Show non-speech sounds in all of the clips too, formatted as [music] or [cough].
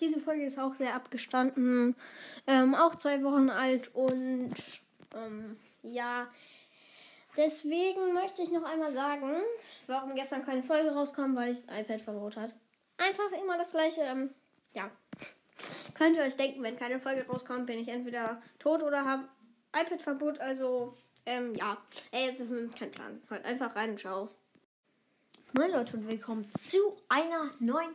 diese Folge ist auch sehr abgestanden. Ähm, auch zwei Wochen alt und ähm, ja. Deswegen möchte ich noch einmal sagen, warum gestern keine Folge rauskam, weil ich iPad-Verbot hat. Einfach immer das gleiche. Ähm, ja. Könnt ihr euch denken, wenn keine Folge rauskommt, bin ich entweder tot oder habe iPad-Verbot. Also, ähm, ja. Ey, also, hm, kein Plan. Hört einfach rein und ciao. Moin Leute und willkommen zu einer neuen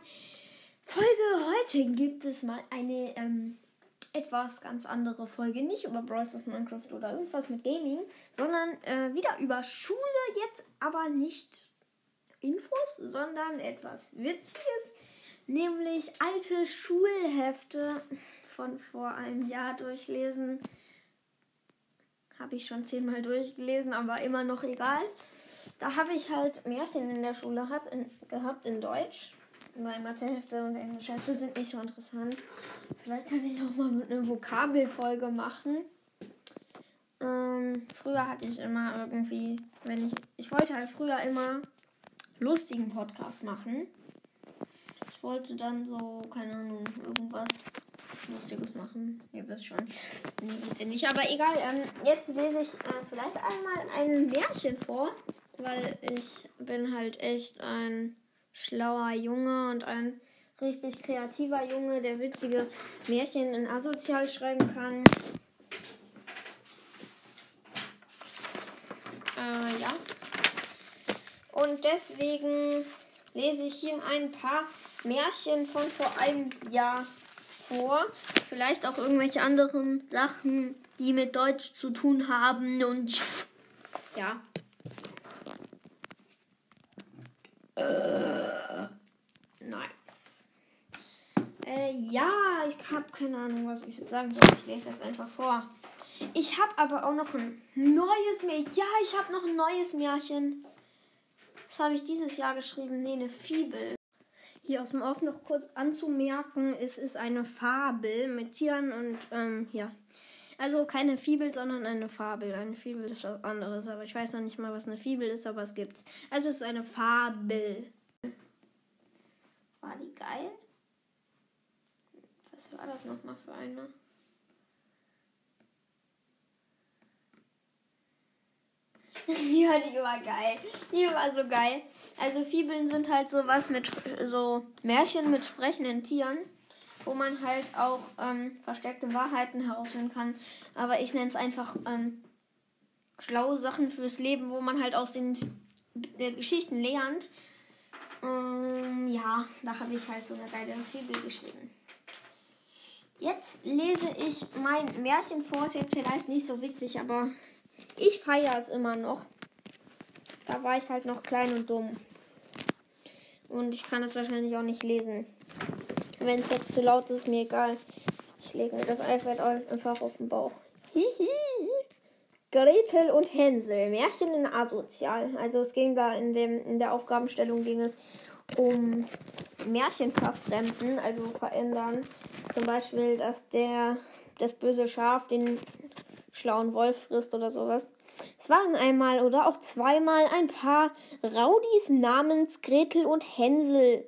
Folge. Heute gibt es mal eine ähm, etwas ganz andere Folge. Nicht über Brawl Stars, Minecraft oder irgendwas mit Gaming, sondern äh, wieder über Schule. Jetzt aber nicht Infos, sondern etwas Witziges. Nämlich alte Schulhefte von vor einem Jahr durchlesen. Habe ich schon zehnmal durchgelesen, aber immer noch egal. Da habe ich halt Märchen in der Schule hat, in, gehabt in Deutsch. Weil Mathehefte und Englischhefte sind nicht so interessant. Vielleicht kann ich auch mal mit einer Vokabelfolge machen. Ähm, früher hatte ich immer irgendwie, wenn ich, ich wollte halt früher immer lustigen Podcast machen. Ich wollte dann so, keine Ahnung, irgendwas Lustiges machen. Ihr wisst schon. Nee, wisst ihr nicht. Aber egal, ähm, jetzt lese ich äh, vielleicht einmal ein Märchen vor. Weil ich bin halt echt ein schlauer Junge und ein richtig kreativer Junge, der witzige Märchen in asozial schreiben kann. Äh, ja. Und deswegen lese ich hier ein paar Märchen von vor einem Jahr vor. Vielleicht auch irgendwelche anderen Sachen, die mit Deutsch zu tun haben. Und ja. Äh, Äh, ja, ich habe keine Ahnung, was ich jetzt sagen soll. Ich lese das einfach vor. Ich habe aber auch noch ein neues Märchen. Ja, ich habe noch ein neues Märchen. Das habe ich dieses Jahr geschrieben. Nee, eine Fibel. Hier aus dem Off noch kurz anzumerken, es ist eine Fabel mit Tieren und ähm, ja. Also keine Fibel, sondern eine Fabel. Eine Fibel ist was anderes, aber ich weiß noch nicht mal, was eine Fibel ist, aber es gibt's. Also es ist eine Fabel. War die geil? Was war das nochmal für eine? [laughs] Ja, die war geil. Die war so geil. Also Fibeln sind halt sowas mit so Märchen mit sprechenden Tieren, wo man halt auch ähm, versteckte Wahrheiten herausfinden kann. Aber ich nenne es einfach ähm, schlaue Sachen fürs Leben, wo man halt aus den äh, Geschichten lernt. Ähm, ja, da habe ich halt so eine geile Fibel geschrieben. Jetzt lese ich mein Märchen vor. Ist jetzt vielleicht nicht so witzig, aber ich feiere es immer noch. Da war ich halt noch klein und dumm. Und ich kann es wahrscheinlich auch nicht lesen. Wenn es jetzt zu laut ist, mir egal. Ich lege mir das iPad einfach auf den Bauch. Hihi. Gretel und Hänsel. Märchen in Asozial. Also es ging da in, dem, in der Aufgabenstellung ging es um Märchen verfremden, also verändern. Zum Beispiel, dass der das böse Schaf den schlauen Wolf frisst oder sowas. Es waren einmal oder auch zweimal ein paar Raudis namens Gretel und Hänsel.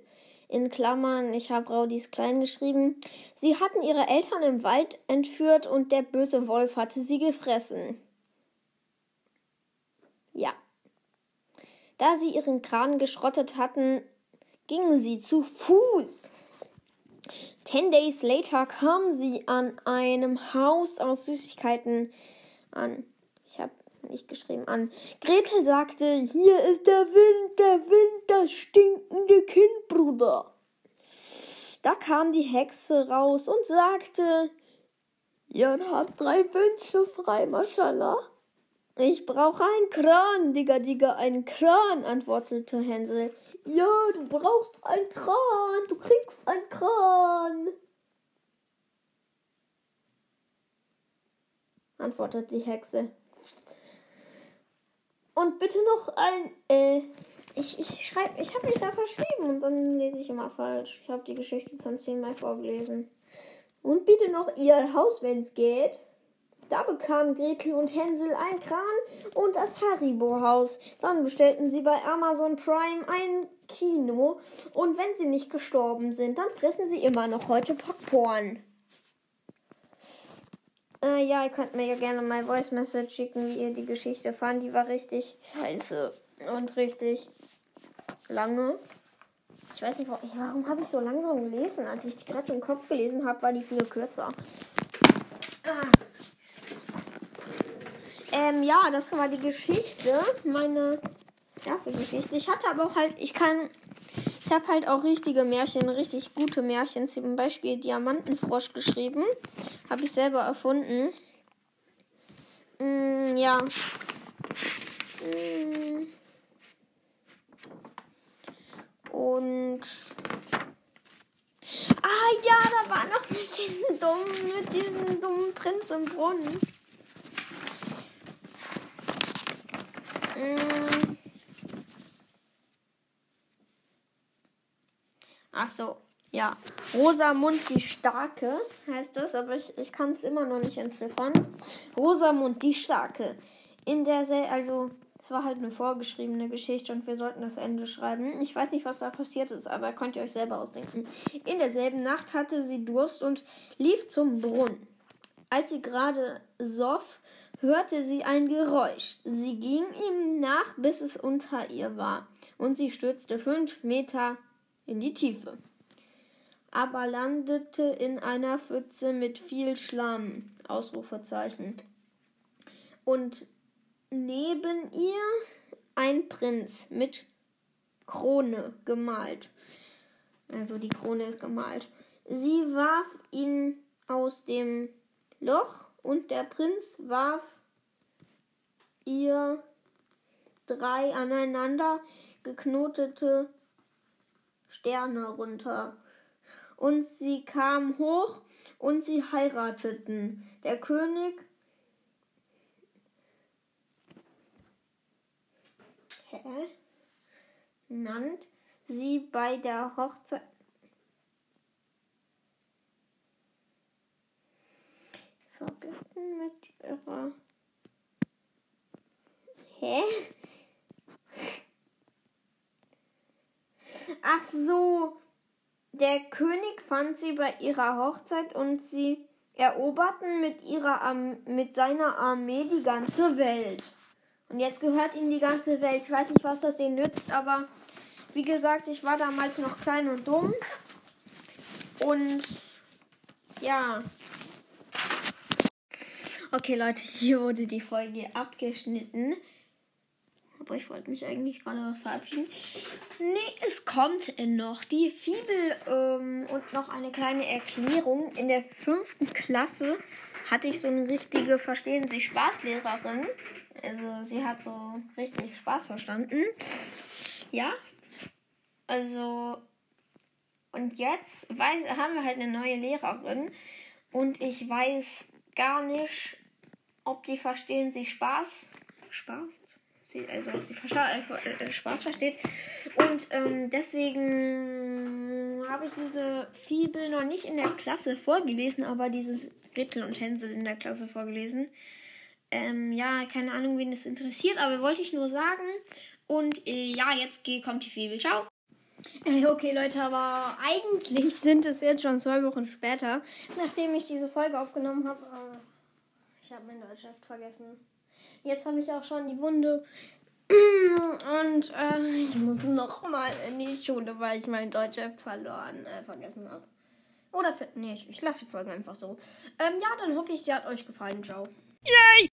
In Klammern, ich habe Raudis klein geschrieben. Sie hatten ihre Eltern im Wald entführt und der böse Wolf hatte sie gefressen. Ja. Da sie ihren Kran geschrottet hatten, gingen sie zu Fuß. Ten days later kamen sie an einem Haus aus Süßigkeiten an. Ich habe nicht geschrieben an. Gretel sagte, hier ist der Wind, der Wind, das stinkende Kind, Bruder. Da kam die Hexe raus und sagte, ihr habt drei Wünsche frei, Maschallah. Ich brauche einen Kran, Digga, Digga, einen Kran, antwortete Hänsel. Ja, du brauchst einen Kran, du kriegst einen Kran. antwortete die Hexe. Und bitte noch ein, äh, ich, ich schreibe, ich habe mich da verschrieben und dann lese ich immer falsch. Ich habe die Geschichte schon zehnmal vorgelesen. Und bitte noch ihr Haus, wenn es geht. Da bekamen Gretel und Hänsel ein Kran und das Haribo-Haus. Dann bestellten sie bei Amazon Prime ein Kino. Und wenn sie nicht gestorben sind, dann fressen sie immer noch heute Popcorn. Äh, ja, ihr könnt mir ja gerne mal Voice Message schicken, wie ihr die Geschichte fand. Die war richtig scheiße und richtig lange. Ich weiß nicht, warum, warum habe ich so langsam gelesen? Als ich die gerade im Kopf gelesen habe, war die viel kürzer. Ah. Ähm, ja, das war die Geschichte. Meine erste Geschichte. Ich hatte aber auch halt, ich kann, ich habe halt auch richtige Märchen, richtig gute Märchen. Zum Beispiel Diamantenfrosch geschrieben. Habe ich selber erfunden. Mm, ja. Mm. Und. Ah ja, da war noch mit diesem dummen, mit diesem dummen Prinz im Brunnen. Mm. Ach so, ja. Rosamund die Starke heißt das, aber ich, ich kann es immer noch nicht entziffern. Rosamund die Starke. In der, Se also es war halt eine vorgeschriebene Geschichte und wir sollten das Ende schreiben. Ich weiß nicht, was da passiert ist, aber könnt ihr euch selber ausdenken. In derselben Nacht hatte sie Durst und lief zum Brunnen. Als sie gerade soff, hörte sie ein Geräusch. Sie ging ihm nach, bis es unter ihr war, und sie stürzte fünf Meter in die Tiefe, aber landete in einer Pfütze mit viel Schlamm. Ausrufezeichen. Und neben ihr ein Prinz mit Krone gemalt. Also die Krone ist gemalt. Sie warf ihn aus dem Loch und der Prinz warf ihr drei aneinander geknotete Sterne runter. Und sie kam hoch und sie heirateten. Der König hä, nannt sie bei der Hochzeit ihrer. Hä? Ach so. Der König fand sie bei ihrer Hochzeit und sie eroberten mit ihrer Arm mit seiner Armee die ganze Welt. Und jetzt gehört ihnen die ganze Welt. Ich weiß nicht, was das denen nützt, aber wie gesagt, ich war damals noch klein und dumm. Und ja. Okay, Leute, hier wurde die Folge abgeschnitten. Aber ich wollte mich eigentlich gerade verabschieden. Nee, es kommt noch die Fibel ähm, und noch eine kleine Erklärung. In der fünften Klasse hatte ich so eine richtige Verstehen Sie Spaßlehrerin. Also sie hat so richtig Spaß verstanden. Ja. Also und jetzt weiß, haben wir halt eine neue Lehrerin und ich weiß gar nicht, ob die verstehen sie Spaß. Spaß? Sie, also sie äh, äh, Spaß versteht. Und ähm, deswegen habe ich diese Fibel noch nicht in der Klasse vorgelesen, aber dieses Gretel und Hänsel in der Klasse vorgelesen. Ähm, ja, keine Ahnung, wen es interessiert, aber wollte ich nur sagen. Und äh, ja, jetzt kommt die Fibel. Ciao. Okay, Leute, aber eigentlich sind es jetzt schon zwei Wochen später, nachdem ich diese Folge aufgenommen habe. Äh, ich habe mein Deutschheft vergessen. Jetzt habe ich auch schon die Wunde. [clears throat] Und äh, ich muss noch mal in die Schule, weil ich mein Deutschheft verloren, äh, vergessen habe. Oder, für, nee, ich, ich lasse die Folge einfach so. Ähm, ja, dann hoffe ich, sie hat euch gefallen. Ciao. Yay!